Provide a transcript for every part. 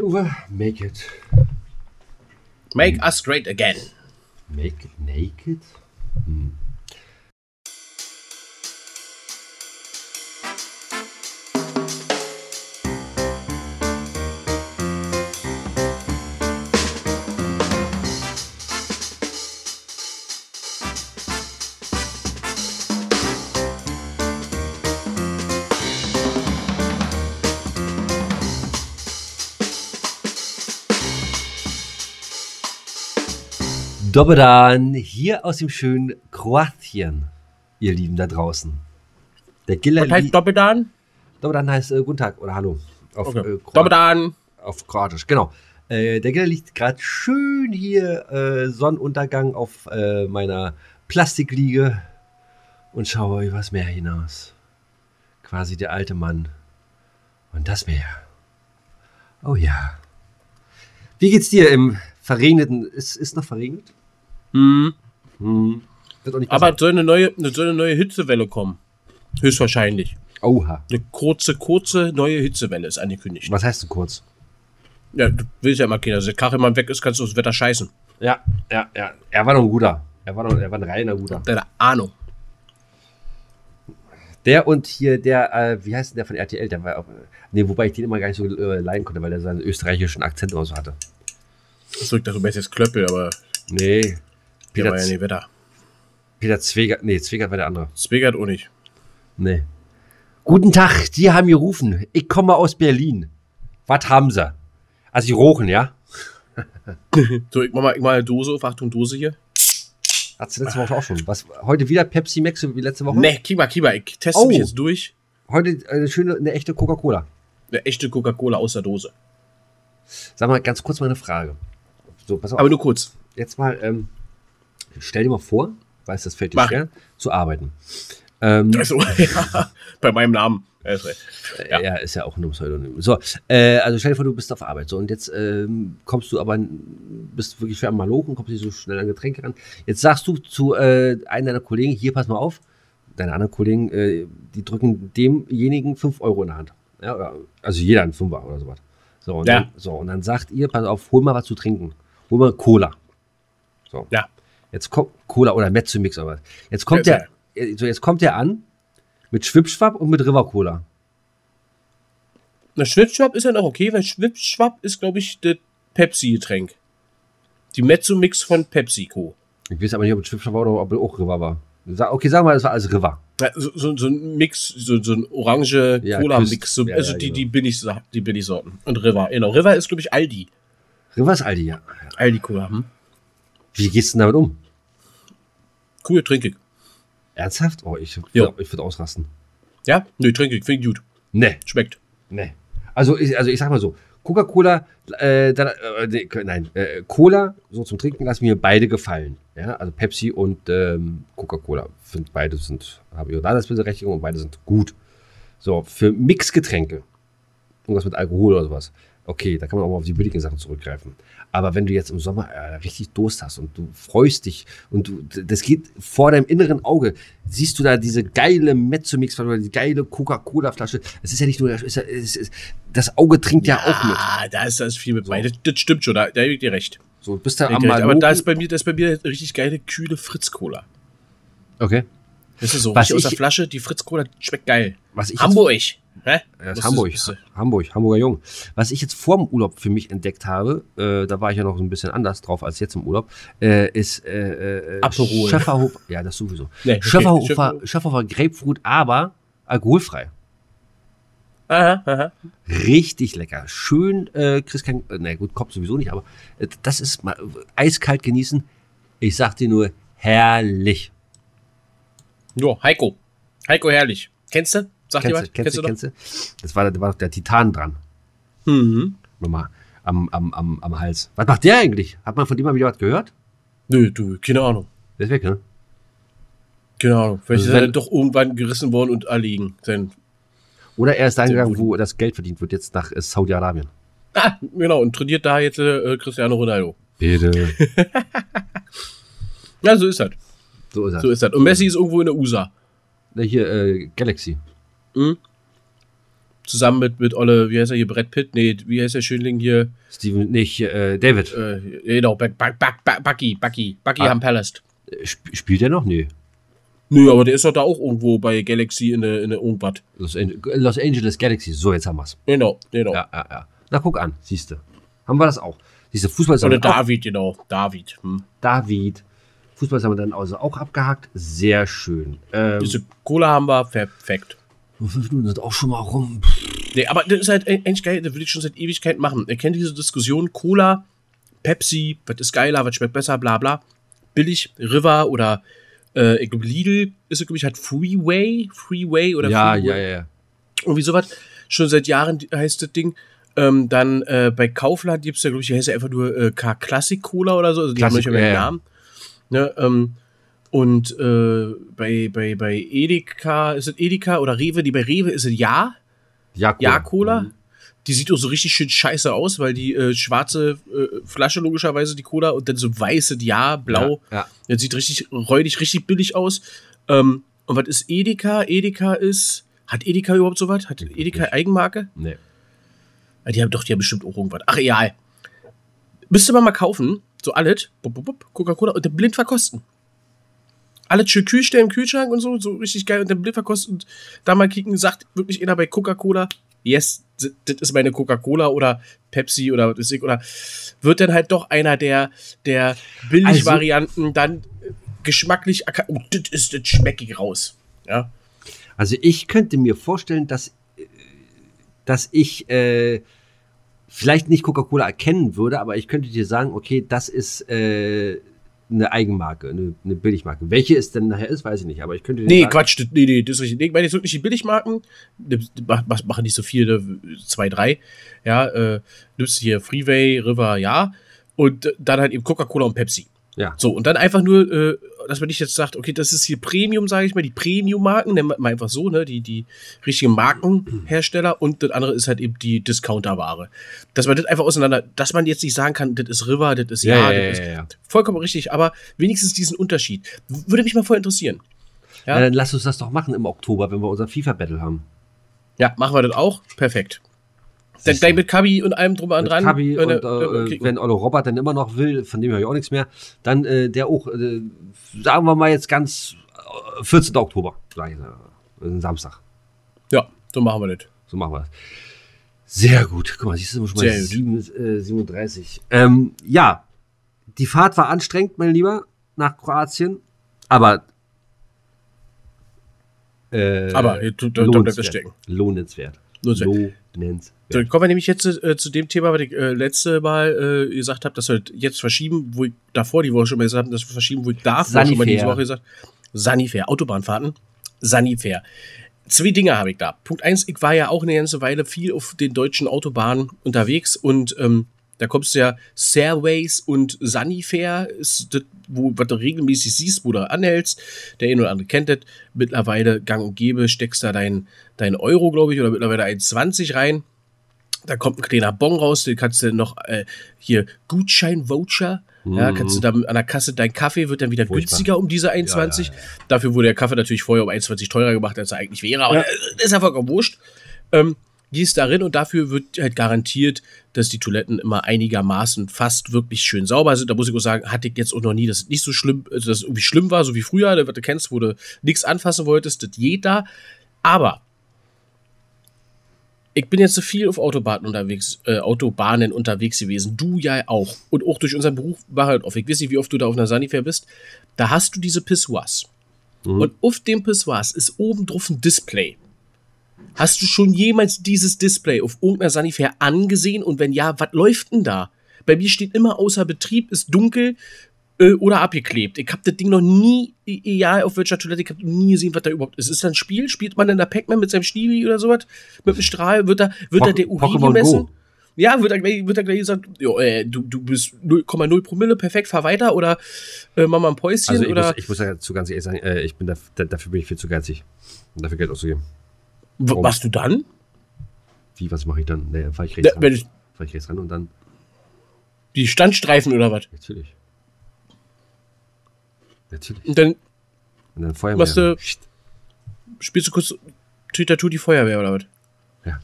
Uwe, make it. Make hmm. us great again. Make it naked? Hm. Dobedan, hier aus dem schönen Kroatien, ihr Lieben da draußen. Der Giller Was heißt Doppeldan? Dobedan heißt äh, Guten Tag oder Hallo. Auf, Okay. äh, Doppeldan. auf Kroatisch, genau. Äh, der Giller liegt gerade schön hier, äh, Sonnenuntergang auf äh, meiner Plastikliege und schaue übers Meer hinaus. Quasi der alte Mann. Und das Meer. Oh ja. Wie geht's dir im verregneten, ist, ist noch verregnet? Hm. Hm. Wird auch nicht besser. Aber soll eine, neue, soll eine neue Hitzewelle kommen. Höchstwahrscheinlich. Oha. Eine kurze, kurze neue Hitzewelle ist angekündigt. Was heißt denn kurz? Ja, du willst ja immer keiner. Also, der Kachelmann weg ist, kannst du das Wetter scheißen. Ja, ja, ja. Er war noch ein guter. Er war, noch, er war ein reiner guter. Deine Ahnung. Der und hier der, äh, wie heißt denn der von RTL? Der war auch, nee, wobei ich den immer gar nicht so äh, leiden konnte, weil der seinen österreichischen Akzent immer so hatte. Das drückt das, du meinst jetzt Klöppel, aber Nee. Der Peter, war ja nie Wetter. Peter Zwegert, nee, Zwegert war der andere. Zwegert auch nicht. Nee. Guten Tag, die haben gerufen. Ich komme aus Berlin. Was haben sie? Also, die rochen, ja? So, ich mach mal, ich mach eine Dose auf. Achtung, Dose hier. Hat sie letzte Woche auch schon. Was, heute wieder Pepsi Max wie letzte Woche? Ne, Kiba, Kiba, ich teste Oh. mich jetzt durch. Heute eine schöne, eine echte Coca-Cola. Eine echte Coca-Cola aus der Dose. Sag mal ganz kurz mal eine Frage. So, pass auf. Aber nur kurz. jetzt mal, ähm, stell dir mal vor, weiß, das fällt dir Mach. schwer, zu arbeiten. Ähm, Also, ja, bei meinem Namen. Er ist recht. ja. Ist ja auch nur ein Pseudonym. So, äh, also stell dir vor, du bist auf Arbeit. So, und jetzt ähm, kommst du aber, bist wirklich schwer am Malochen, kommst nicht so schnell an Getränke ran. Jetzt sagst du zu äh, einem deiner Kollegen, hier, pass mal auf, deine anderen Kollegen, äh, die drücken demjenigen 5 Euro in der Hand. Ja, also jeder einen Fünfer oder sowas. So und, Ja. dann, so, und dann sagt ihr, pass auf, hol mal was zu trinken. Hol mal Cola. So. Ja. Jetzt kommt Cola oder Mezzomix oder was. Jetzt kommt Ja, der, so jetzt kommt der an mit Schwipschwapp und mit River Cola. Na, Schwipschwapp ist ja noch okay, weil Schwipschwapp ist, glaube ich, das Pepsi-Getränk. Die Mezzo-Mix von PepsiCo. Ich weiß aber nicht, ob es Schwipschwapp war oder ob es auch River war. Okay, sagen wir mal, es war alles River. Ja, so, so, so ein Mix, so, so ein orange Cola-Mix. Ja, also ja, die, genau. die billig, die Billigsorten. Und River. Genau. River ist, glaube ich, Aldi. River ist Aldi, ja. Aldi-Cola. Hm? Wie gehst du denn damit um? Cool, trinke ich. Ernsthaft? Oh, ich, ich würde ausrasten. Ja? Nö, trinke ich. Finde ich gut. Nee, Schmeckt. nee. Also ich, also ich sag mal so, Coca-Cola, äh, dann, äh, nee, nein, äh, Cola, so zum Trinken lassen mir beide gefallen. Ja, also Pepsi und ähm, Coca-Cola. Finde beide sind, habe ich auch da das Berechtigung und beide sind gut. So, für Mixgetränke, irgendwas mit Alkohol oder sowas, okay, da kann man auch mal auf die billigen Sachen zurückgreifen. Aber wenn du jetzt im Sommer äh, richtig Durst hast und du freust dich und du, das geht vor deinem inneren Auge, siehst du da diese geile Mezzomix oder die geile Coca-Cola-Flasche. Es ist ja nicht nur, ist ja, es ist, das Auge trinkt ja, auch mit. Ah, da ist, da ist viel mit bei. Das, das stimmt schon. Da, da gebe ich dir recht. So, bist da am recht. Aber da ist bei mir, das ist bei mir richtig geile, kühle Fritz-Cola. Okay. Das ist so Was richtig aus der ich- Flasche. Die Fritz-Cola schmeckt geil. Was ich Hamburg. Hä? Jetzt, ja, Musst ist Hamburg, du- Hamburg, Hamburger Jung. Was ich jetzt vor dem Urlaub für mich entdeckt habe, äh, da war ich ja noch so ein bisschen anders drauf als jetzt im Urlaub, äh, ist äh, äh, Aperol. Schäferhofer, ja, das sowieso. Nee, okay. Schäferhofer, Schäfer- Schäferhofer Grapefruit, aber alkoholfrei. Aha, aha. Richtig lecker. Schön, äh, kriegst kein, äh, na gut, Kopf sowieso nicht, aber äh, das ist mal äh, eiskalt genießen. Ich sag dir nur, herrlich. Jo, Heiko. Heiko Herrlich. Kennst du? Sag dir was? kennst du, kennst du? Das war, da war doch der Titan dran. Mhm. Nochmal am, am, am, am Hals. Was macht der eigentlich? Hat man von dem mal wieder was gehört? Nö, du, keine Ahnung. Der ist weg, ne? Keine Ahnung. Vielleicht Also ist er doch irgendwann gerissen worden und erliegen. Sein Oder er ist dahin gegangen, wo das Geld verdient wird, jetzt nach äh, Saudi-Arabien. Ah, genau. Und trainiert da jetzt äh, Cristiano Ronaldo. Bitte. Ja, so ist das. So ist er. So ist das. Und Messi ist irgendwo in der USA. Na, Hier, äh, Galaxy. Mhm. zusammen mit, mit Olle, wie heißt er hier, Brett Pitt? Nee, wie heißt der Schönling hier? Steven, nicht, äh, David. Äh, genau, Buck, Buck, Buck, Bucky, Bucky, Bucky Ah. am Palace. Sp spielt er noch? Nee. Nö, aber der ist doch da auch irgendwo bei Galaxy in der in der irgendwas. Los, Los Angeles Galaxy. So, jetzt haben wir's. Genau, genau. Ja, ja, ja. Na, guck an, siehste. Haben wir das auch. Siehste, Fußball Oder damit auch- David, genau. David. Hm. David. Fußball haben wir dann also auch abgehakt. Sehr schön. Ähm, Diese Cola haben wir, perfekt. fünf Minuten sind auch schon mal rum. Nee, aber das ist halt eigentlich geil, das will ich schon seit Ewigkeit machen. Ihr kennt diese Diskussion, Cola, Pepsi, was ist geiler, was schmeckt besser, bla bla. Billig, River oder äh, ich glaube Lidl ist es, glaube ich, hat Freeway, Freeway oder Ja, Freeway. ja, ja, ja. Irgendwie sowas. Schon seit Jahren heißt das Ding. Ähm, dann äh, bei Kaufland gibt es ja, glaube ich, die heißt ja einfach nur äh, K-Classic Cola oder so. Also die haben Classic, nicht mehr ja. Namen. Ne, ähm, und äh, bei, bei, bei Edeka, ist es Edeka oder Rewe? Die bei Rewe ist es Ja. Ja, Ja, Cola. Mhm. Die sieht auch so richtig schön scheiße aus, weil die äh, schwarze äh, Flasche logischerweise die Cola und dann so weiße Ja, blau. Ja, ja. Das sieht richtig räudig, richtig billig aus. Ähm, und was ist Edeka? Edeka ist. Hat Edeka überhaupt sowas? Hat Edeka Eigenmarke? Nee. Ah, Die haben doch, die haben bestimmt auch irgendwas. Ach, egal. Müsste man mal kaufen, so alles, bup, bup, bup, Coca-Cola und dann blind verkosten. Alles schön kühl stellen im Kühlschrank und so, so richtig geil und dann blind verkosten und da mal kicken, sagt wirklich einer bei Coca-Cola, yes, das ist meine Coca-Cola oder Pepsi oder was weiß ich, oder wird dann halt doch einer der, der Billig-Varianten dann äh, geschmacklich, oh, das ist, das schmecke ich raus. Ja. Also ich könnte mir vorstellen, dass, äh, dass ich äh, vielleicht nicht Coca-Cola erkennen würde, aber ich könnte dir sagen, okay, das ist äh, eine Eigenmarke, eine, eine Billigmarke. Welche es denn nachher ist, weiß ich nicht, aber ich könnte dir Nee, sagen, Quatsch, nee, nee, das ist richtig. Nee, ich meine jetzt wirklich die Billigmarken, machen nicht so viele, zwei, drei. Ja, äh, nimmst hier Freeway, River, ja. Und dann halt eben Coca-Cola und Pepsi. Ja. So, und dann einfach nur, äh, dass man nicht jetzt sagt, okay, das ist hier Premium, sage ich mal, die Premium-Marken, nennen wir mal einfach so, ne, die, die richtigen Markenhersteller und das andere ist halt eben die Discounter-Ware. Dass man das einfach auseinander, dass man jetzt nicht sagen kann, das ist River, das ist Ja, ja, ja, das ja, ist ja, vollkommen richtig, aber wenigstens diesen Unterschied. Würde mich mal voll interessieren. Ja. dann lass uns das doch machen im Oktober, wenn wir unser FIFA-Battle haben. Ja, machen wir das auch. Perfekt. Dann gleich mit Kabi und allem drum und dran. Kabi Wenn und er- äh, wenn Ollo Robert dann immer noch will, von dem höre ich auch nichts mehr, dann äh, der auch, äh, sagen wir mal jetzt ganz äh, 14. Oktober, sag ich, äh, ein Samstag. ja, so machen wir das. So machen wir das. Sehr gut. Guck mal, siehst du schon mal Sehr gut. sieben, äh, 37. Ähm, ja, die Fahrt war anstrengend, mein Lieber, nach Kroatien, aber äh, Aber hier, da- da- bleibt das stecken. Lohnenswert. Lohnenswert. Lohnenswert. So, dann kommen wir nämlich jetzt äh, zu dem Thema, was ich äh, letzte Mal äh, gesagt habe, dass wir jetzt verschieben, wo ich davor die Woche schon mal gesagt habe, dass wir verschieben, wo ich davor schon mal diese Sanifair. Woche gesagt Sanifair, Autobahnfahrten. Sanifair. Zwei Dinge habe ich da. Punkt eins, ich war ja auch eine ganze Weile viel auf den deutschen Autobahnen unterwegs und ähm, da kommst du ja Stairways und Sanifair ist das, wo was du regelmäßig siehst, wo du anhältst. Der eine oder andere kennt das. Mittlerweile gang und gäbe, steckst da dein, dein Euro, glaube ich, oder mittlerweile 1,20 rein. Da kommt ein kleiner Bon raus, den kannst du noch äh, hier Gutschein-Voucher. Ja, kannst du dann an der Kasse, dein Kaffee wird dann wieder Mhm. Furchtbar. günstiger um diese 1,20. Ja, ja, Dafür wurde der Kaffee natürlich vorher um 1,20 teurer gemacht, als er eigentlich wäre, aber äh, ist ja vollkommen wurscht. Ähm, gehst darin und dafür wird halt garantiert, dass die Toiletten immer einigermaßen fast wirklich schön sauber sind. Da muss ich auch sagen, hatte ich jetzt auch noch nie, dass es nicht so schlimm, also dass es irgendwie schlimm war, so wie früher, was du kennst, wo du nichts anfassen wolltest, das geht da. Aber ich bin jetzt so viel auf Autobahnen unterwegs, äh, Autobahnen unterwegs gewesen. Du ja auch. Und auch durch unseren Beruf war halt oft. Ich weiß nicht, wie oft du da auf einer Sanifair bist. Da hast du diese Pissoirs. Und auf dem Pissoirs ist oben drauf ein Display. Hast du schon jemals dieses Display auf irgendeiner Sanifair angesehen? Und wenn ja, was läuft denn da? Bei mir steht immer außer Betrieb, ist dunkel äh, oder abgeklebt. Ich habe das Ding noch nie, e- egal auf welcher Toilette, ich habe nie gesehen, was da überhaupt ist. Ist das ein Spiel? Spielt man in der Pac-Man mit seinem Stieli oder sowas? Mit dem Strahl? Wird da, wird da der Urin gemessen? Go. Ja, wird da gleich, wird da gleich gesagt, jo, äh, du, du bist 0,0 Promille, perfekt, fahr weiter oder äh, mach mal ein Päuschen Also ich oder muss, ich muss dazu ganz ehrlich sagen, äh, ich bin da, da, dafür bin ich viel zu geizig, um dafür Geld auszugeben. W- was du dann? Wie, was mache ich dann? Dann fahre ich rechts wenn ran. ich, Fahr ich rechts ran und dann, die Standstreifen oder was? natürlich. Natürlich. Und dann Und dann Feuerwehr. Machst du- spielst du kurz Tütatu die Feuerwehr oder was? Ja.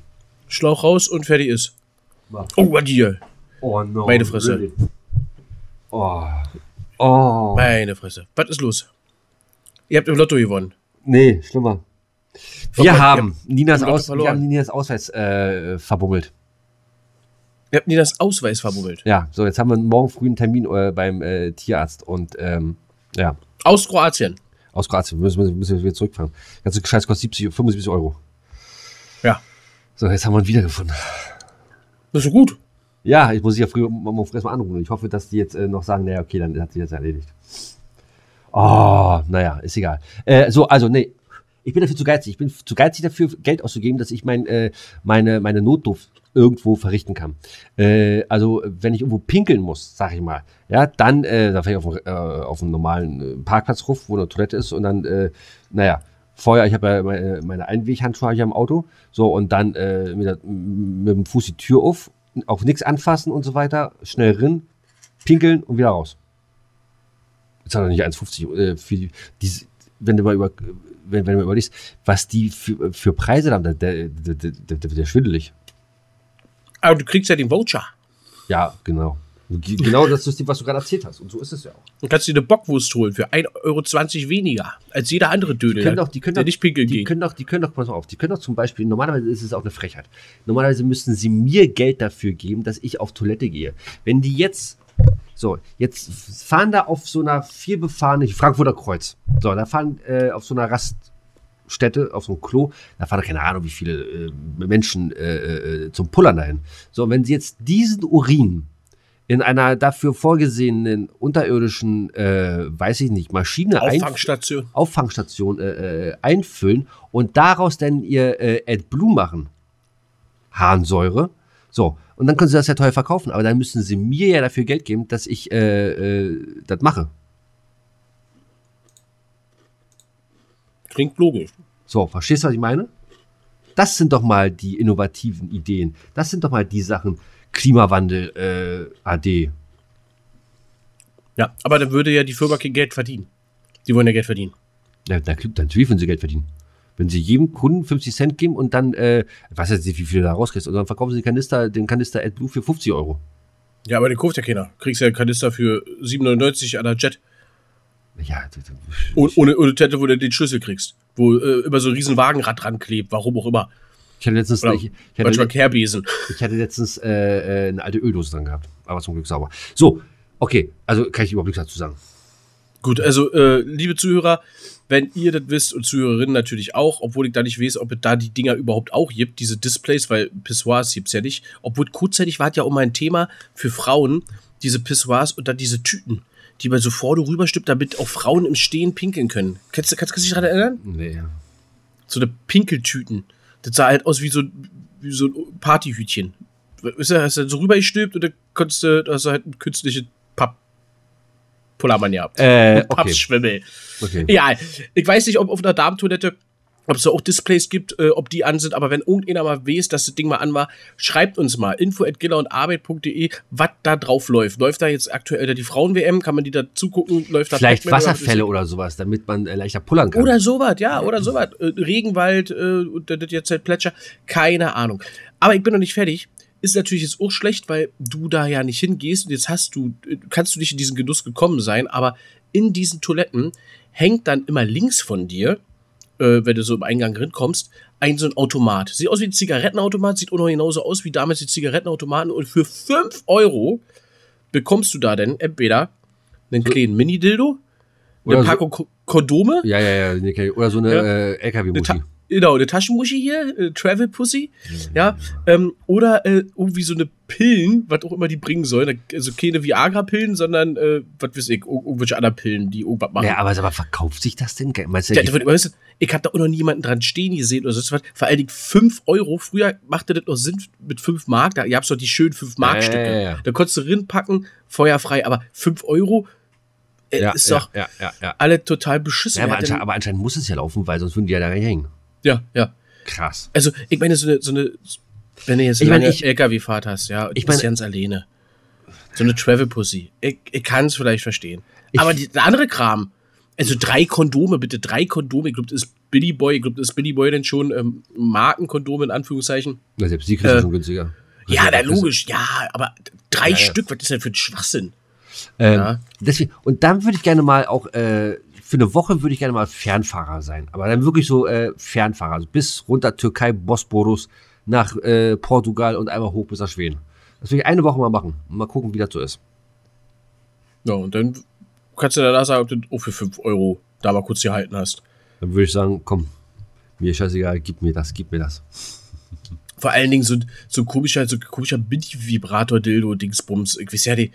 Schlauch raus und fertig ist. Oh, was hier. Oh no. Meine Fresse. really? Oh. Oh. Meine Fresse. Was ist los? Ihr habt im Lotto gewonnen. Nee, schlimmer. Wir Gott, haben Ninas, wir haben Aus, wir haben Ninas Ausweis äh, verbummelt. Ihr habt nie das Ausweis verbummelt. Ja, so, jetzt haben wir morgen früh einen Termin äh, beim äh, Tierarzt und ähm, ja, Aus Kroatien. aus Kroatien müssen wir, müssen wir wieder zurückfahren. Der ganze Scheiß kostet 70, 75 Euro. Ja. So, jetzt haben wir ihn wiedergefunden. Das ist so gut. Ja, ich muss sie ja früh morgen früh erstmal anrufen. Ich hoffe, dass die jetzt äh, noch sagen, naja, okay, dann hat sich jetzt erledigt. Oh, naja, ist egal. Äh, so, also, nee, ich bin dafür zu geizig. Ich bin zu geizig dafür, Geld auszugeben, dass ich mein, äh, meine, meine Notdurft irgendwo verrichten kann. Äh, also, wenn ich irgendwo pinkeln muss, sag ich mal, ja, dann, äh, da fahre ich auf, äh, auf einen normalen äh, Parkplatz ruf, wo eine Toilette ist und dann, äh, naja, vorher, ich habe ja meine, meine Einweghandschuhe hier im Auto, so, und dann äh, mit, der, mit dem Fuß die Tür auf, auf nichts anfassen und so weiter, schnell rin, pinkeln und wieder raus. Jetzt hat er nicht 1,50 äh, für die, diese, wenn du mal über, wenn, wenn du mal überlegst, was die für, für Preise haben, der, der, der, der, der, der wird ja schwindelig. Aber du kriegst ja den Voucher. Ja, genau. Genau das System, was du gerade erzählt hast. Und so ist es ja auch. Du kannst dir eine Bockwurst holen für 1,20 Euro weniger als jeder andere Dödel, Die können doch, die können doch, nicht pinkeln die können doch, die können doch, pass auf, die können doch zum Beispiel, normalerweise ist es auch eine Frechheit. Normalerweise müssten sie mir Geld dafür geben, dass ich auf Toilette gehe. Wenn die jetzt, so, jetzt fahren da auf so einer vielbefahrenen, Frankfurter Kreuz. So, da fahren äh, auf so einer Raststätte, auf so einem Klo, da fahren keine Ahnung, wie viele äh, Menschen äh, äh, zum Pullern dahin. So, und wenn sie jetzt diesen Urin in einer dafür vorgesehenen unterirdischen, äh, weiß ich nicht, Maschine einf- Auffangstation. Auffangstation äh, äh, einfüllen und daraus dann ihr äh, AdBlue machen. Harnsäure. So, und dann können sie das ja teuer verkaufen, aber dann müssen sie mir ja dafür Geld geben, dass ich äh, äh, das mache. Klingt logisch. So, verstehst du, was ich meine? Das sind doch mal die innovativen Ideen. Das sind doch mal die Sachen. Klimawandel, äh, AD. Ja, aber dann würde ja die Firma kein Geld verdienen. Die wollen ja Geld verdienen. Ja, da, natürlich würden sie Geld verdienen. Wenn sie jedem Kunden 50 Cent geben und dann, äh, ich weiß jetzt nicht, wie viel du da rauskriegst, und dann verkaufen sie den Kanister, den Kanister AdBlue für 50 Euro. Ja, aber den kauft ja keiner. Kriegst ja einen Kanister für 7,99 an der Jet. Ja, Oh- Ohne, ohne Tette, wo du den Schlüssel kriegst. Wo äh, immer so ein riesen Wagenrad dran klebt, warum auch immer. ich hatte letztens, Oder ich, ich, Manchmal hatte, Kehrbesen. ich hatte letztens äh, äh, eine alte Öldose dran gehabt, aber zum Glück sauber. So, okay, also kann ich überhaupt nichts dazu sagen. Gut, also äh, liebe Zuhörer, wenn ihr das wisst und Zuhörerinnen natürlich auch, obwohl ich da nicht weiß, ob es da die Dinger überhaupt auch gibt, diese Displays, weil Pissoirs gibt's ja nicht. Obwohl kurzzeitig war es ja auch mal ein Thema für Frauen, diese Pissoirs und dann diese Tüten, die man so vorne rüberstülpt, damit auch Frauen im Stehen pinkeln können. Kannst, du- kannst, kannst du dich daran erinnern? Nee. So eine Pinkeltüten. Das sah halt aus wie so, wie so ein Partyhütchen. Du, hast du so rübergestülpt und dann konntest du, hast du halt ein künstliches Pullermann gehabt. Äh, Ein okay. Pappschwimmel. okay. Ja, ich weiß nicht, ob auf einer Damentoilette, ob es da auch Displays gibt, äh, ob die an sind, aber wenn irgendeiner mal weiß, dass das Ding mal an war, schreibt uns mal info at und arbeit.de, was da drauf läuft. Läuft da jetzt aktuell die Frauen-WM? Kann man die da zugucken? Läuft da Vielleicht Pac-Man oder- Wasserfälle oder sowas, damit man äh, leichter pullern kann. oder sowas, ja, oder sowas. Äh, Regenwald äh, und das jetzt halt Plätscher. Keine Ahnung. Aber ich bin noch nicht fertig. Ist natürlich jetzt auch schlecht, weil du da ja nicht hingehst und jetzt hast du, äh, kannst du nicht in diesen Genuss gekommen sein, aber in diesen Toiletten hängt dann immer links von dir, äh, wenn du so im Eingang reinkommst, ein so ein Automat. Sieht aus wie ein Zigarettenautomat, sieht auch noch genauso aus wie damals die Zigarettenautomaten und für 5 Euro bekommst du da denn entweder einen kleinen Mini-Dildo, eine so- Packung Ko- Kondome, Ja, ja, ja. Oder so eine Ja. äh. Ta genau, eine Taschenmuschi hier, äh, Travel Pussy, ja, ähm, oder äh, irgendwie so eine Pillen, was auch immer die bringen sollen, also keine Viagra-Pillen, sondern, äh, was weiß ich, ir- irgendwelche anderen Pillen, die irgendwas machen. Ja, aber, aber verkauft sich das denn? Meinst du, Ja, du, ich habe da auch noch nie jemanden dran stehen gesehen oder so was. Vor allen Dingen 5 Euro. Früher machte das noch Sinn mit 5 Mark. Da gab's doch die schönen 5 Mark Stücke. Ja, ja, ja. Da konntest du rinpacken, feuerfrei. Aber 5 Euro äh, ist doch alle total beschissen. Ja, aber, anscheinend, aber anscheinend muss es ja laufen, weil sonst würden die ja da hängen. Ja, ja. Krass. Also, ich meine, so eine, so eine wenn du jetzt Ich eine meine, ich- LKW-Fahrt hast, ja, Ich meine- ganz alleine. So eine Travel-Pussy. Ich, ich kann es vielleicht verstehen. Ich- Aber die, der andere Kram, also drei Kondome, bitte drei Kondome, ich glaube, das ist Billy Boy, ich glaube, ist Billy Boy denn schon ähm, Markenkondom in Anführungszeichen? Ja, selbst die kriegst du schon günstiger. Ja, Also, na das ist- logisch, ja, aber drei Ja, ja. Stück, was ist denn für ein Schwachsinn? Ähm, Ja. deswegen, und dann würde ich gerne mal auch, äh, für eine Woche würde ich gerne mal Fernfahrer sein. Aber dann wirklich so äh, Fernfahrer. Also bis runter Türkei, Bosporus, nach äh, Portugal und einmal hoch bis nach Schweden. Das will ich eine Woche mal machen. Mal gucken, wie das so ist. Ja, und dann kannst du danach sagen, ob du auch für 5 Euro da mal kurz gehalten hast. Dann würde ich sagen, komm, mir ist scheißegal, gib mir das, gib mir das. Vor allen Dingen so, so komischer, so komischer Mini-Vibrator-Dildo-Dingsbums. Ich weiß ja die.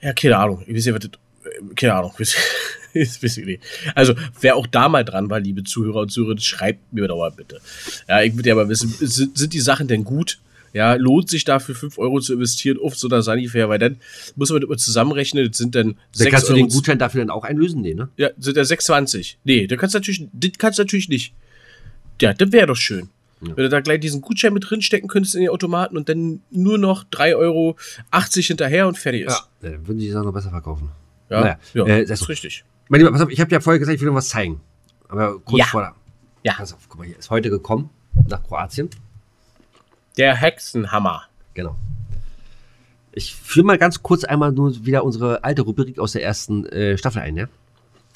Ja, keine Ahnung. Ich weiß ja, was das. äh, Keine Ahnung. Ich weiß, weiß nicht. Also, wer auch da mal dran war, liebe Zuhörer und Zuhörerinnen, schreibt mir doch mal bitte. Ja, ich würde ja mal wissen, sind, sind die Sachen denn gut? Ja, lohnt sich dafür 5 Euro zu investieren auf so einer Sanifair? Weil dann muss man mal zusammenrechnen, das sind dann Dann 6 kannst du Euro. den Gutschein dafür dann auch einlösen? Nee, ne? Ja, sind ja 6,20. Nee, du kannst natürlich, das kannst du natürlich nicht. Ja, das wäre doch schön. Ja. Wenn du da gleich diesen Gutschein mit drinstecken könntest in den Automaten und dann nur noch 3,80 Euro hinterher und fertig ist. Ja, dann würden die Sachen noch besser verkaufen. Ja, Naja, ja, äh, das- ist richtig. Mein Lieber, pass auf, ich habe ja vorher gesagt, ich will noch was zeigen. Aber kurz Ja. vor der. Ja. Pass auf, guck mal hier. Ist heute gekommen nach Kroatien. Der Hexenhammer. Genau. Ich führe mal ganz kurz einmal nur wieder unsere alte Rubrik aus der ersten äh, Staffel ein, ja?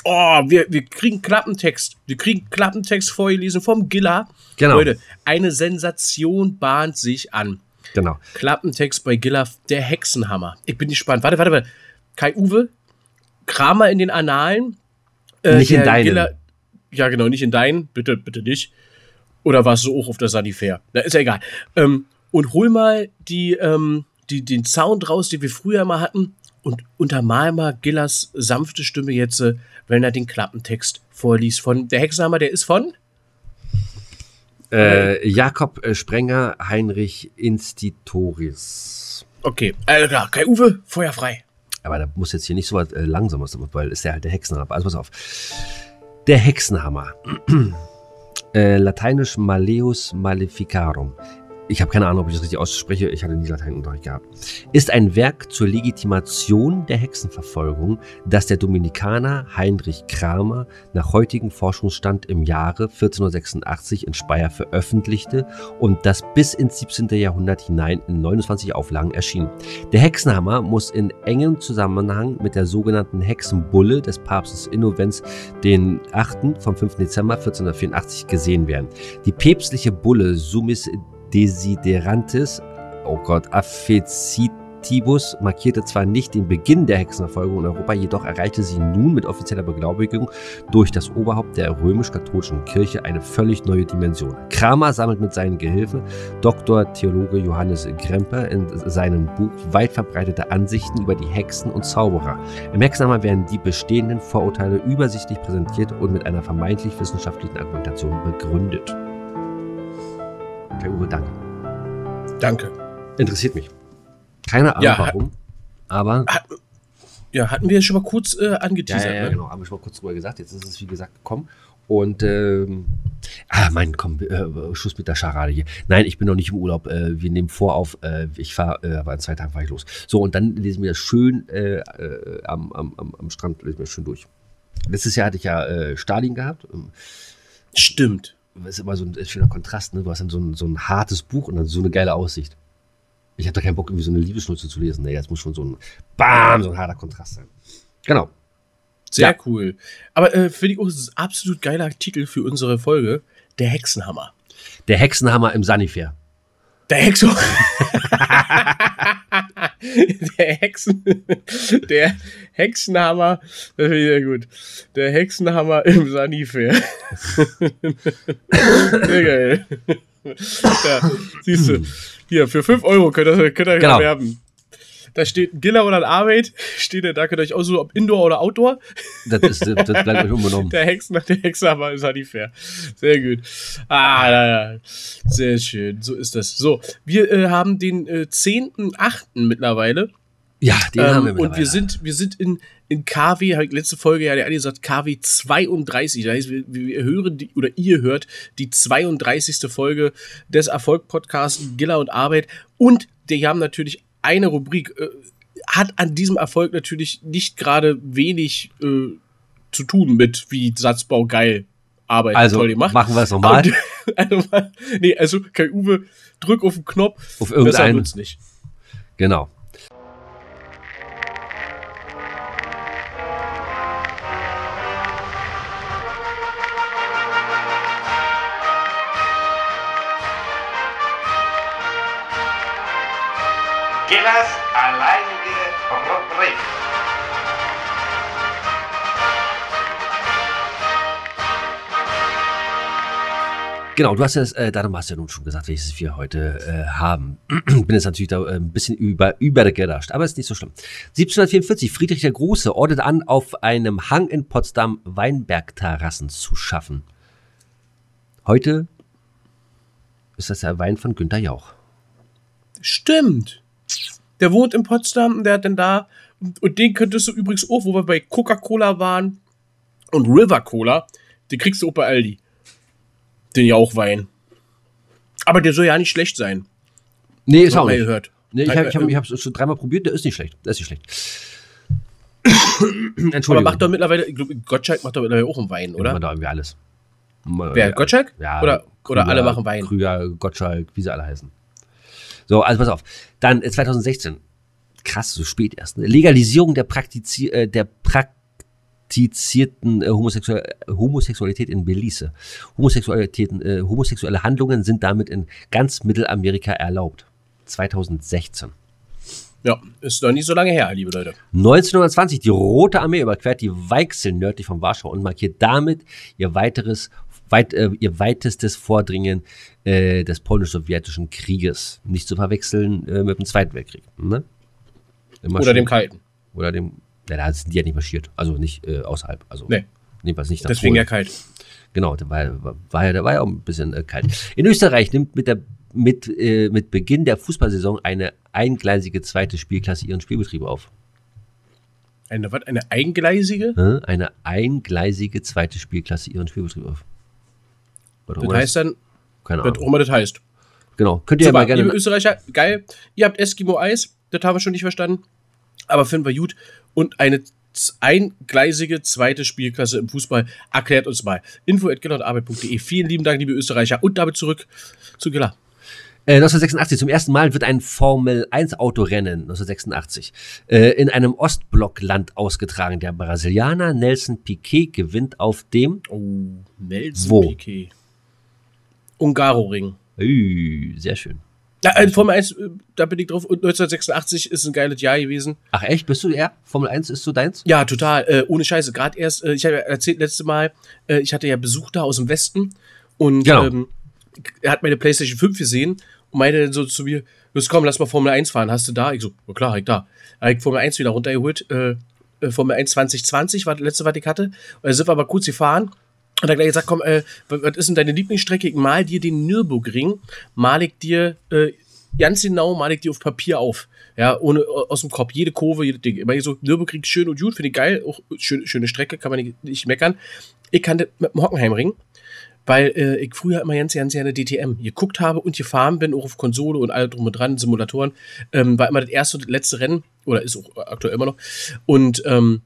Oh, wir, wir kriegen Klappentext. Wir kriegen Klappentext vorgelesen vom Gilla. Genau. Leute, eine Sensation bahnt sich an. Genau. Klappentext bei Gilla, der Hexenhammer. Ich bin gespannt. Warte, warte, warte. Kai Uwe, Kramer in den Annalen. Äh, Nicht in deinen. ja, genau, nicht in deinen. Bitte, bitte nicht. Oder warst du auch auf der Sanifair? Na, ist ja egal. Ähm, und hol mal die, ähm, die, den Sound raus, den wir früher mal hatten. Und untermal mal Gillas sanfte Stimme jetzt, äh, wenn er den Klappentext vorliest. Von der Hexenhammer, der ist von? Äh, Jakob äh, Sprenger, Heinrich Instituris. Okay, äh, klar, Kai Uwe, Feuer frei. Aber da muss jetzt hier nicht so was äh, Langsames, weil ist ja halt der Hexenhammer. Also pass auf. Der Hexenhammer. äh, Lateinisch Maleus Maleficarum. Ich habe keine Ahnung, ob ich das richtig ausspreche. Ich hatte nie Lateinunterricht gehabt. Ist ein Werk zur Legitimation der Hexenverfolgung, das der Dominikaner Heinrich Kramer nach heutigem Forschungsstand im Jahre 1486 in Speyer veröffentlichte und das bis ins 17. Jahrhundert hinein in 29 Auflagen erschien. Der Hexenhammer muss in engem Zusammenhang mit der sogenannten Hexenbulle des Papstes Innovenz den 8. vom 5. Dezember 1484 gesehen werden. Die päpstliche Bulle Summis Desiderantis, oh Gott, Affecitibus markierte zwar nicht den Beginn der Hexenverfolgung in Europa, jedoch erreichte sie nun mit offizieller Beglaubigung durch das Oberhaupt der römisch-katholischen Kirche eine völlig neue Dimension. Kramer sammelt mit seinen Gehilfen Dr. Theologe Johannes Gremper in seinem Buch weit verbreitete Ansichten über die Hexen und Zauberer. Im Hexenhammer werden die bestehenden Vorurteile übersichtlich präsentiert und mit einer vermeintlich wissenschaftlichen Argumentation begründet. Herr Uwe, danke. Danke. Interessiert mich. Keine Ahnung Ja, warum, aber Ja, hatten wir schon mal kurz äh, angeteasert. ja, ja, ne? genau, habe ich mal kurz drüber gesagt. Jetzt ist es wie gesagt gekommen. Und ähm, ah, mein, komm, äh, Schluss mit der Scharade hier. Nein, ich bin noch nicht im Urlaub. Äh, wir nehmen vor auf, äh, ich fahre, äh, aber in zwei Tagen fahre ich los. So, und dann lesen wir das schön äh, äh, am, am, am, Strand, lesen wir das schön durch. Letztes Jahr hatte ich ja äh, Stalin gehabt. Stimmt. Das ist immer so ein schöner Kontrast, ne? Du hast dann so ein, so ein hartes Buch und dann so eine geile Aussicht. Ich hatte keinen Bock, irgendwie so eine Liebesschnulze zu lesen. Nee, das muss schon so ein BAM, so ein harter Kontrast sein. Genau. Sehr Ja. cool. Aber äh, finde ich auch, das ist ein absolut geiler Titel für unsere Folge. Der Hexenhammer. Der Hexenhammer im Sanifair. Der Hexen. der Hexen. Der Hexenhammer. Das finde ich sehr gut. Der Hexenhammer im Sanifair. Sehr geil. Ja, siehst du. Hier, für 5 Euro könnt ihr, könnt ihr Genau. erwerben. Da steht ein Giller oder ein Arbeit. Steht da, da könnt ihr euch aussuchen, ob Indoor oder Outdoor. Das, ist, das bleibt euch unbenommen. Der Hexen, der Hexenhammer ist halt fair. Sehr gut. Ah, ja, ja. Sehr schön. So ist das. So, wir äh, haben den äh, 10.8. mittlerweile. Ja, den haben wir Ähm, und wir sind, wir sind in, in KW, habe ich letzte Folge ja der gesagt, KW 32. Das heißt, wir, wir hören die, oder ihr hört die 32. Folge des Erfolg-Podcasts Giller und Arbeit. Und die haben natürlich eine Rubrik, äh, hat an diesem Erfolg natürlich nicht gerade wenig äh, zu tun mit wie Satzbau geil. Arbeit Also toll gemacht. machen wir es nochmal. Also, nee, also Kai Uwe, drück auf den Knopf. Auf Besser irgendeinen. wird's nicht. Genau. Genau, du hast ja äh, Datum hast ja nun schon gesagt, welches wir heute äh, haben. Bin jetzt natürlich da äh, ein bisschen über, übergerascht, aber ist nicht so schlimm. 1744, Friedrich der Große ordnet an, auf einem Hang in Potsdam Weinbergterrassen zu schaffen. Heute ist das der Wein von Günter Jauch. Stimmt. Der wohnt in Potsdam, der hat dann da. Und, und den könntest du übrigens auch, wo wir bei Coca-Cola waren und River Cola, den kriegst du auch bei Aldi. Den Jauchwein. Aber der soll ja nicht schlecht sein. Nee, ist auch nicht. gehört. Nee, ich habe ich hab, äh, ich hab's schon dreimal probiert, der ist nicht schlecht. Der ist nicht schlecht. Aber Entschuldigung. macht doch mittlerweile, Gottschalk macht doch mittlerweile auch einen Wein, Macht oder? man da irgendwie alles. Wer, Gottschalk? Ja. Oder, oder Krüger, alle machen Wein? Krüger, Gottschalk, wie sie alle heißen. So, also pass auf. Dann äh, 2016. Krass, so spät erst. Ne? Legalisierung der, Praktizi äh, der praktizierten äh, Homosexual Homosexualität in Belize. Homosexualitäten, äh, homosexuelle Handlungen sind damit in ganz Mittelamerika erlaubt. 2016. Ja, ist noch nicht so lange her, liebe Leute. 1920, die Rote Armee überquert die Weichsel nördlich von Warschau und markiert damit ihr weiteres, weit, äh, ihr weitestes Vordringen äh, des polnisch-sowjetischen Krieges. Nicht zu verwechseln äh, mit dem Zweiten Weltkrieg. Ne? Oder schön- dem Kalten. Oder dem. Ja, da sind die ja nicht marschiert. Also nicht äh, außerhalb. Also Nee. jedenfalls nicht nach Deswegen ja Polen. kalt. Genau, der war, war, war, ja, war ja auch ein bisschen äh, kalt. In Österreich nimmt mit, der, mit, äh, mit Beginn der Fußballsaison eine eingleisige zweite Spielklasse ihren Spielbetrieb auf. Eine, was, eine eingleisige? Ne? eine eingleisige zweite Spielklasse ihren Spielbetrieb auf. Auch Das heißt dann, keine was auch Ahnung. immer das heißt. Genau. Könnt ihr ja Super, mal gerne. liebe Österreicher, geil. Ihr habt Eskimo-Eis, das haben wir schon nicht verstanden. Aber finden wir gut. Und eine eingleisige zweite Spielklasse im Fußball. Erklärt uns mal. info info.gellertarbeit.de. Vielen lieben Dank, liebe Österreicher. Und damit zurück zu Giller. Äh, 1986, zum ersten Mal wird ein Formel-1-Autorennen 1986 äh, in einem Ostblockland ausgetragen. Der Brasilianer Nelson Piquet gewinnt auf dem Oh, Nelson Wo? Piquet. Ungaroring. Ü, sehr schön. Ja, äh, Formel 1, äh, da bin ich drauf. Und 1986 ist ein geiles Jahr gewesen. Ach echt, bist du er? Formel 1 ist so deins? Ja, total. Äh, ohne Scheiße. Gerade erst, äh, ich habe ja erzählt letzte Mal, äh, ich hatte ja Besuch da aus dem Westen und Genau. ähm, er hat meine PlayStation 5 gesehen und meinte dann so zu mir, los komm, lass mal Formel 1 fahren. Hast du da? Ich so, na klar, ich da. Hab ich Formel 1 wieder runtergeholt. Äh, Formel 1 2020 war das letzte, was ich hatte. Und dann sind wir aber kurz gefahren. Und dann gleich gesagt, komm, äh, was ist denn deine Lieblingsstrecke? Ich mal dir den Nürburgring, mal ich dir äh, ganz genau, mal ich dir auf Papier auf. Ja, ohne aus dem Kopf, jede Kurve, jede Ding. Immer so, Nürburgring schön und gut, finde ich geil. Auch schön, schöne Strecke, kann man nicht, nicht meckern. Ich kann das mit dem Hockenheimring, weil äh, ich früher immer ganz, ganz gerne DTM geguckt habe und gefahren bin, auch auf Konsole und alle drum und dran, Simulatoren. Ähm, war immer das erste und letzte Rennen, oder ist auch aktuell immer noch. Und ähm,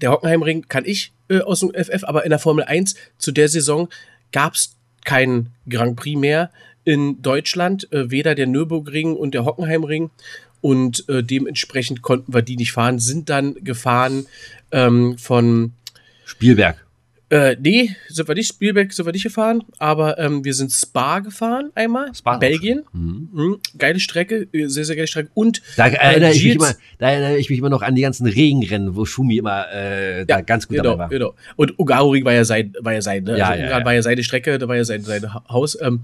der Hockenheimring kann ich äh, aus dem FF, aber in der Formel 1 zu der Saison gab es keinen Grand Prix mehr in Deutschland, äh, weder der Nürburgring und der Hockenheimring. Und äh, dementsprechend konnten wir die nicht fahren, sind dann gefahren ähm, von Spielberg. Äh, nee, sind wir nicht, Spielberg sind wir nicht gefahren, aber ähm, wir sind Spa gefahren einmal, Spa Belgien. Mhm. Mhm, geile Strecke, äh, sehr, sehr geile Strecke. Und Da erinnere, ich mich immer, da erinnere ich mich immer noch an die ganzen Regenrennen, wo Schumi immer äh, da ganz gut genau, dabei war. Genau. Und Ungaroring war ja sein, war ja sein, ne? Ja, also ja, war ja seine Strecke, da war ja sein, sein Ha- Haus. Ähm,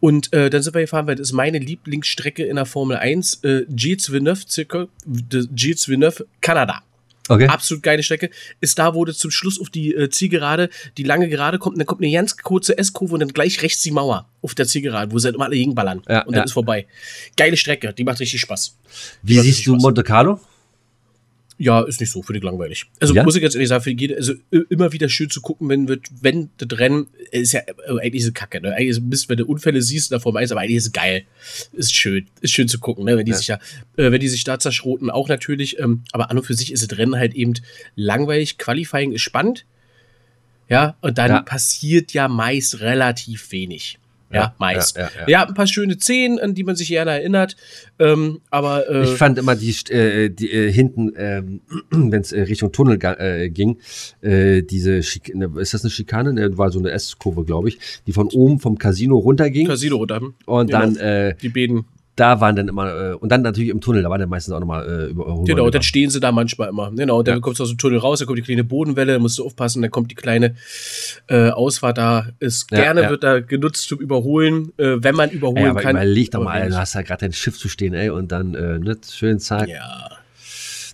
und äh, dann sind wir gefahren, weil das ist meine Lieblingsstrecke in der Formel 1, äh, Gilles Villeneuve, circa, de- Gilles Villeneuve, Kanada. Okay. Absolut geile Strecke. Ist da, wo du zum Schluss auf die äh, Zielgerade, die lange Gerade kommt, und dann kommt eine ganz kurze S-Kurve und dann gleich rechts die Mauer auf der Zielgerade, wo sie halt immer alle gegenballern. Ja, und dann ja. ist vorbei. Geile Strecke, die macht richtig Spaß. Wie macht siehst du Spaß. Monte Carlo? Ja, ist nicht so, für dich langweilig. Also Ja? muss ich ganz ehrlich sagen, für jede, also immer wieder schön zu gucken, wenn wird, wenn das Rennen ist ja äh, eigentlich ist es Kacke, ne? Eigentlich ist Mist, wenn du Unfälle siehst in der Formel 1, aber eigentlich ist es geil. Ist schön. Ist schön zu gucken, ne? Wenn die Ja. sich ja, äh, wenn die sich da zerschroten, auch natürlich, ähm, aber an und für sich ist das Rennen halt eben langweilig. Qualifying ist spannend. Ja, und dann Ja. passiert ja meist relativ wenig. Ja, meist. ja, Ja, ja, ein paar schöne Szenen, an die man sich gerne erinnert. Ähm, aber äh, Ich fand immer die, äh, die äh, hinten, ähm, wenn es äh, Richtung Tunnel äh, ging, äh, diese Schik ne, ist das eine Schikane? Ne, war so eine S-Kurve, glaube ich, die von oben vom Casino runterging. Casino runter. und genau. dann, äh, Die beiden. Da waren dann immer, äh, und dann natürlich im Tunnel, da waren dann meistens auch nochmal äh, über rüber- Genau, dann stehen sie da manchmal immer. Genau, dann Ja. kommst du aus dem Tunnel raus, dann kommt die kleine Bodenwelle, dann musst du aufpassen, dann kommt die kleine äh, Ausfahrt da. Ist Ja, gerne ja. wird da genutzt zum Überholen, äh, wenn man überholen Ey, aber kann. überleg doch mal, du hast da gerade dein Schiff zu stehen, ey, und dann, äh, ne, schön zack. Ja.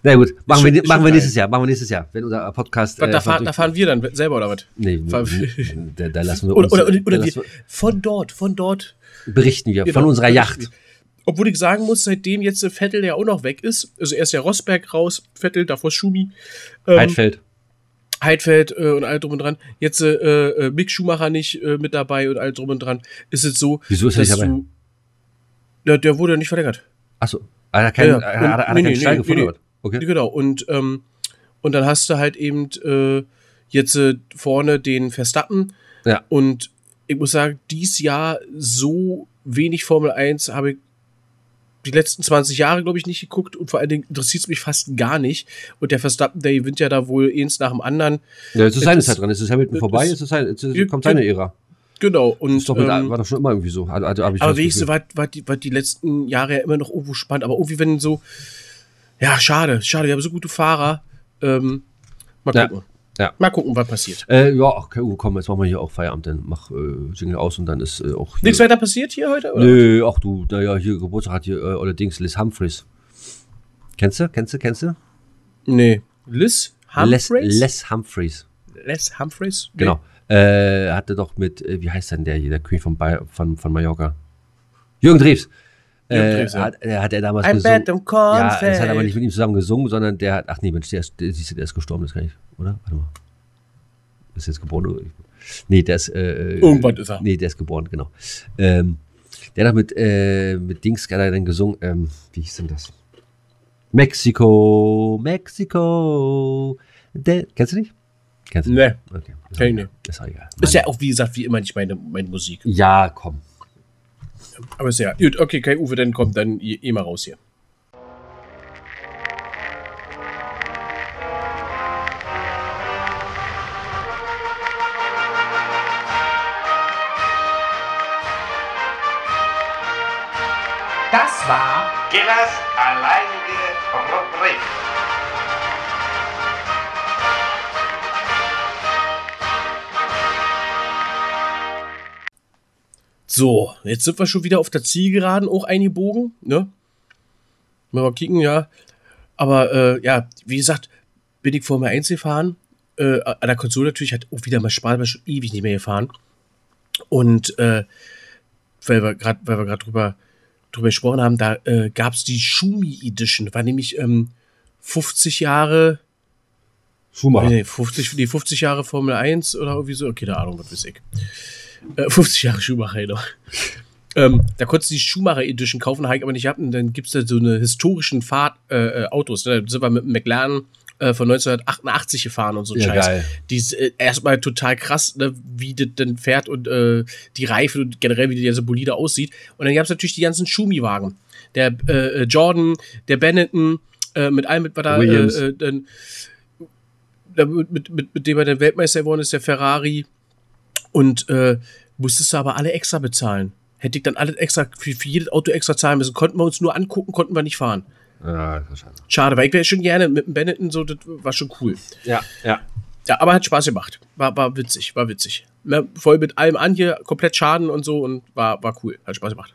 Na gut, machen, schon- wir, machen wir nächstes Jahr, machen wir nächstes Jahr, wenn unser Podcast. Was, da, äh, fahren, da fahren wir dann selber oder was? Nee, da, da lassen wir Oder, uns, oder, oder, da oder lassen wir, von dort, von dort. berichten wir Genau, von unserer Yacht. Obwohl ich sagen muss, seitdem jetzt Vettel ja auch noch weg ist, also erst ja Rosberg raus, Vettel, davor Schumi, ähm, Heidfeld. Heidfeld äh, und all drum und dran. Jetzt äh, äh, Mick Schumacher nicht äh, mit dabei und all drum und dran. Ist es so, Wieso ist er dass nicht dabei? du. Ja, der wurde ja nicht verlängert. Achso, hat er keinen, Ja, hat, ja. er- hat er Nee, keinen nee, nee, gefunden? nee. Okay. Genau. Und, ähm, und dann hast du halt eben äh, jetzt äh, vorne den Verstappen. Ja. Und ich muss sagen, dies Jahr so wenig Formel 1 habe ich die letzten 20 Jahre, glaube ich, nicht geguckt und vor allen Dingen interessiert es mich fast gar nicht. Und der Verstappen, der gewinnt ja da wohl eins nach dem anderen. Ja, jetzt ist seine Zeit dran. Jetzt ist Hamilton vorbei, jetzt, ist sein, jetzt ist, kommt seine Ära. Genau. Und, Ist doch mit, ähm, war doch schon immer irgendwie so. Also, aber wenigstens war, war, die, war die letzten Jahre ja immer noch irgendwo spannend. Aber irgendwie, wenn so, ja, schade, schade, wir haben so gute Fahrer. Ähm, mal gucken. ja. Mal gucken, was passiert. Äh, ja, okay, uh, komm, jetzt machen wir hier auch Feierabend, dann mach äh, Jingle aus und dann ist äh, auch hier. Nichts weiter passiert hier heute? Oder? Nö, ach du, naja, hier Geburtstag hat hier äh, allerdings Liz Humphreys. Kennst du? Kennst du? Kennst du? Nee. Liz Les, Humphreys? Les Humphreys. Les Humphreys? Nee. Genau. Äh, hatte doch mit, äh, wie heißt denn der hier, der König von, Bay von, von Mallorca? Jürgen Drews. Äh, hat, er hat er damals I gesungen. them Ja, das hat aber nicht mit ihm zusammen gesungen, sondern der hat, ach nee, Mensch, der ist, der, siehst du, der ist gestorben, das kann ich, oder? Warte mal. Ist jetzt geboren? oder? Nee, der ist, äh, Irgendwann ist er. Nee, der ist geboren, genau. Ähm, der hat mit, äh, mit Dings hat er dann gesungen, ähm, wie hieß denn das? Mexiko, Mexiko. Der, kennst du nicht? Kennst du Nee. nicht? Okay. Ist Kenn ich egal. Ist auch egal. Ist ja auch, wie gesagt, wie immer nicht meine, meine Musik. Ja, komm. Aber ja gut. Okay, Kai Uwe, dann kommt dann eh mal raus hier. So, jetzt sind wir schon wieder auf der Zielgeraden auch eingebogen, ne? Mal kicken, ja. Aber äh, ja, wie gesagt, bin ich vor mir eins gefahren. Äh, an der Konsole natürlich hat auch wieder mal Spaß, weil schon ewig nicht mehr gefahren. Und äh, weil wir gerade, weil wir gerade drüber, drüber gesprochen haben, da äh, gab es die Schumi Edition. War nämlich ähm, 50 Jahre, Schumacher. Nee, 50, nee, 50 Jahre Formel 1 oder irgendwie so. Okay, keine Ahnung, was weiß ich. Äh, 50 Jahre Schumacher, genau. ähm, da konntest du die Schumacher Edition kaufen, habe ich aber nicht gehabt. Und dann gibt es da so eine historischen Fahrt, äh, äh, Autos. Ne? Da sind wir mit McLaren äh, von 1988 gefahren und so ein Ja, Scheiß. geil. Die ist äh, erstmal total krass, ne? wie das denn fährt und äh, die Reifen und generell, wie der so Bolide aussieht. Und dann gab es natürlich die ganzen Schumi-Wagen. Der äh, äh, Jordan, der Benetton, äh, mit allem, mit was da, äh, äh, dann da mit, mit, mit, mit dem er der Weltmeister geworden ist, der Ferrari. Und äh, musstest du aber alle extra bezahlen. Hätte ich dann alles extra, für, für jedes Auto extra zahlen müssen. Konnten wir uns nur angucken, konnten wir nicht fahren. Ja, schade. Schade, weil ich wäre schon gerne mit dem Benetton so, das war schon cool. Ja, ja. Ja, aber hat Spaß gemacht. War, war witzig, war witzig. Ne, voll mit allem an hier, komplett Schaden und so und war, war cool. Hat Spaß gemacht.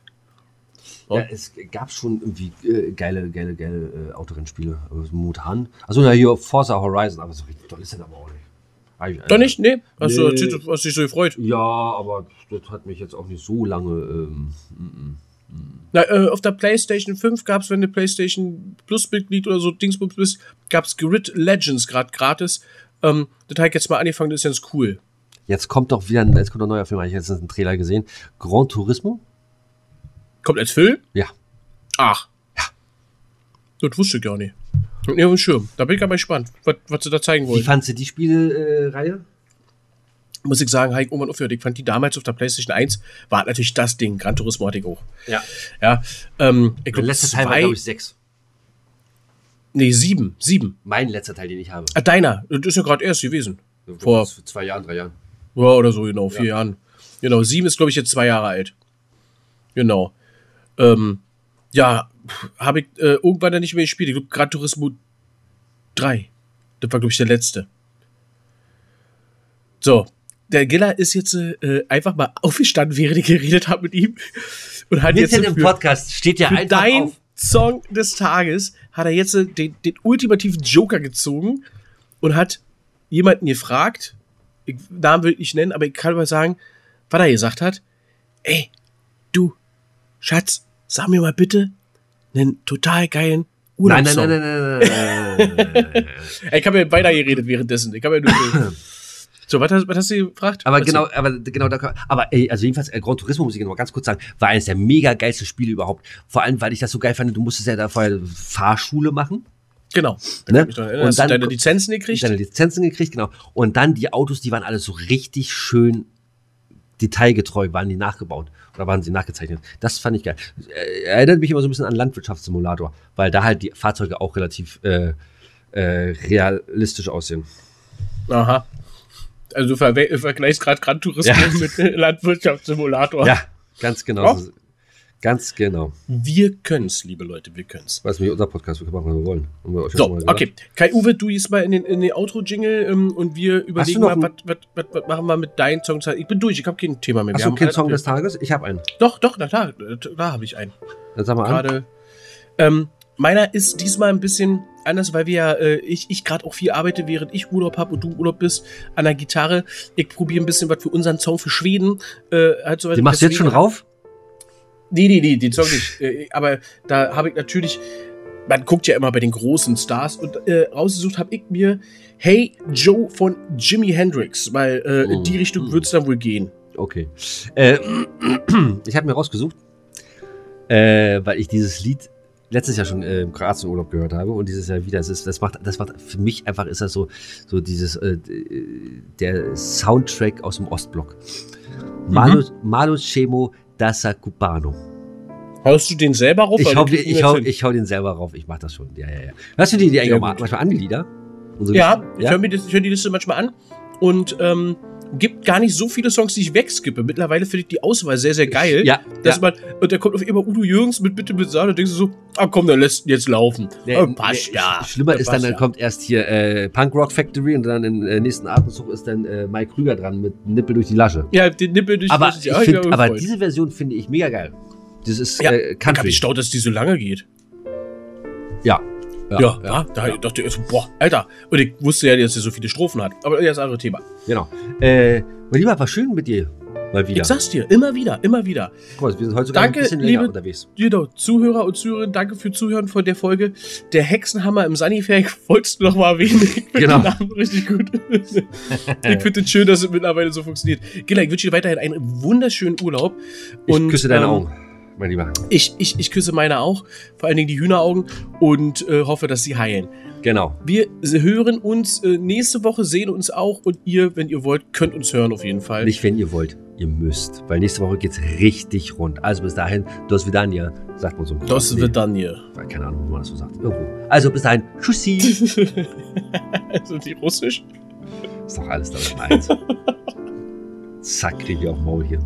Ja, es gab schon irgendwie äh, geile, geile, geile äh, Autorennspiele. Mutan. Also ja, hier Forza Horizon, aber so richtig toll ist das aber auch nicht. Äh, Doch nicht? Nee? Hast du Nee. erzählt, du hast dich so gefreut? Ja, aber das hat mich jetzt auch nicht so lange. Ähm, Na, äh, auf der PlayStation 5 gab es, wenn du PlayStation Plus-Mitglied oder so Dingsbums bist, gab es Grid Legends gerade gratis. Ähm, das habe ich jetzt mal angefangen, das ist ganz cool. jetzt kommt doch wieder ein, jetzt kommt ein neuer Film. Habe ich jetzt einen Trailer gesehen. Gran Turismo? Kommt als Film? Ja. Ach. Ja. Das wusste ich gar nicht. Ja, dem Schirm. Da bin ich aber gespannt, was, was sie da zeigen Wie wollen. fandst du die Spielreihe? muss ich sagen, habe ich irgendwann aufgehört. Ich fand die damals auf der PlayStation 1 war natürlich das Ding. Gran Turismo hatte ich auch. Ja. Ja, ähm, ich Der glaube, letzte Teil war, glaube ich, sechs. nee, sieben, sieben. Mein letzter Teil, den ich habe. Ah, deiner, das ist ja gerade erst gewesen. Vor- Vor zwei Jahren, drei Jahren. Ja, oder so, genau, vier Jahren. Genau, sieben ist, glaube ich, jetzt zwei Jahre alt. Genau. Ähm, ja, habe ich äh, irgendwann dann nicht mehr gespielt. Ich glaube, Gran Turismo 3. Das war, glaube ich, der letzte. So, der Giller ist jetzt äh, einfach mal aufgestanden, während ich geredet habe mit ihm. Und hat jetzt Mitten im für, Podcast steht ja für einfach dein auf. Song des Tages hat er jetzt äh, den, den ultimativen Joker gezogen und hat jemanden gefragt, ich, Namen will ich nicht nennen, aber ich kann mal sagen, was er gesagt hat. Ey, du, Schatz, sag mir mal bitte einen total geilen Nein, nein, Urlaubssong. nein, nein, nein, nein, nein, nein. Ich habe ja weiter geredet währenddessen. Ich habe ja nur so, was hast, was hast du gefragt? Aber Erzähl. genau, aber genau da, aber ey, also jedenfalls äh, Gran Turismo muss ich noch mal ganz kurz sagen, war eines der mega geilsten Spiele überhaupt. Vor allem, weil ich das so geil fand, du musstest ja da vorher Fahrschule machen, Genau. Ne? Und Hast du dann- deine Lizenzen gekriegt? deine Lizenzen gekriegt, genau. Und dann die Autos, die waren alle so richtig schön detailgetreu, waren die nachgebaut oder waren sie nachgezeichnet. Das fand ich geil. Äh, erinnert mich immer so ein bisschen an Landwirtschaftssimulator, weil da halt die Fahrzeuge auch relativ äh, äh, realistisch aussehen. Aha. Also du verwe- vergleichst gerade Gran Turismo Ja. mit Landwirtschaftssimulator. Ja, ganz genau. Ja. Ganz genau. Wir können's, liebe Leute, wir können's. Weiß nicht, unser Podcast, wir können machen, was wir wollen. Wir So, okay. Kai Uwe, du gehst mal in den, in den Outro-Jingle ähm, und wir überlegen mal, was, was, was, was machen wir mit deinen Songs. Ich bin durch, ich habe kein Thema mehr. Hast du keinen Song des Tages? Ich habe einen. Doch, doch, na klar, da, da habe ich einen. Dann sag mal an. Gerade. Ähm, meiner ist diesmal ein bisschen anders, weil wir ja, äh, ich, ich gerade auch viel arbeite, während ich Urlaub habe und du Urlaub bist, an der Gitarre. Ich probiere ein bisschen was für unseren Song für Schweden. Äh, halt so Den machst du jetzt schon rauf? Nee, nee, nee, den Song nicht. Äh, aber da habe ich natürlich, man guckt ja immer bei den großen Stars und äh, rausgesucht habe ich mir Hey Joe von Jimi Hendrix, weil äh, in die Oh. Richtung wird es dann wohl gehen. Okay. Äh, ich habe mir rausgesucht, äh, weil ich dieses Lied letztes Jahr schon äh, im Kroatien-Urlaub gehört habe und dieses Jahr wieder. Es ist, das macht, das macht für mich einfach ist das so, so dieses der Soundtrack aus dem Ostblock. Malo, Malo Chemo Dasa Cubano. Haust du den selber rauf? Ich hau, den ich, hau, ich hau den selber rauf. Ich mach das schon. Ja, ja, ja. Hörst du die, die eigentlich gut. manchmal an, die Lieder? Unsere Ja, Lieder? ich höre hör die Liste manchmal an und ähm, gibt gar nicht so viele Songs, die ich wegskippe. Mittlerweile finde ich die Auswahl sehr, sehr geil. Ja, Dass ja. man, und da kommt auf immer Udo Jürgens mit Bitte mit Sahne, und denkst du so, ah komm, dann lässt ihn jetzt laufen. Nee, nee, passt ja. Schlimmer ist dann, dann kommt erst hier äh, Punk Rock Factory und dann im äh, nächsten Atemzug ist dann äh, Mike Krüger dran mit Nippel durch die Lasche. Ja, den Nippel durch Aber, das ist ich find, aber diese Version finde ich mega geil. Das ist Ja, äh, Ich hab Country. gestaut, dass die so lange geht. Ja. Ja, ja, da dachte ich, boah, Alter. Und ich wusste ja, dass er so viele Strophen hat. Aber das anderes Thema. Genau. Äh, mein Lieber, war schön mit dir. Mal wieder. Ich sag's dir, immer wieder, immer wieder. Guck mal, wir sind heute sogar Danke, ein bisschen länger liebe- unterwegs. Genau, Zuhörer und Zuhörerinnen, danke für Zuhören von der Folge. Der Hexenhammer im Sunnyfair, wolltest du noch mal erwähnen. Ich finde Genau. den Namen richtig gut. ich finde es schön, dass es mittlerweile so funktioniert. Gilla, ich wünsche dir weiterhin einen wunderschönen Urlaub. Ich Und, küsse deine ähm, Augen, mein Lieber. Ich, ich, ich küsse meine auch, vor allen Dingen die Hühneraugen und äh, hoffe, dass sie heilen. Genau. Wir hören uns äh, nächste Woche, sehen uns auch und ihr, wenn ihr wollt, könnt uns hören auf jeden Fall. Nicht, wenn ihr wollt. Ihr müsst. Weil nächste Woche geht's richtig rund. Also bis dahin, dos vidania, sagt man so. hier. Nee, Keine Ahnung, wie man das so sagt. Irgendwo. Also bis dahin, tschüssi. Sind die russisch? Ist doch alles damit eins. Zack, krieg ich den Maul hier.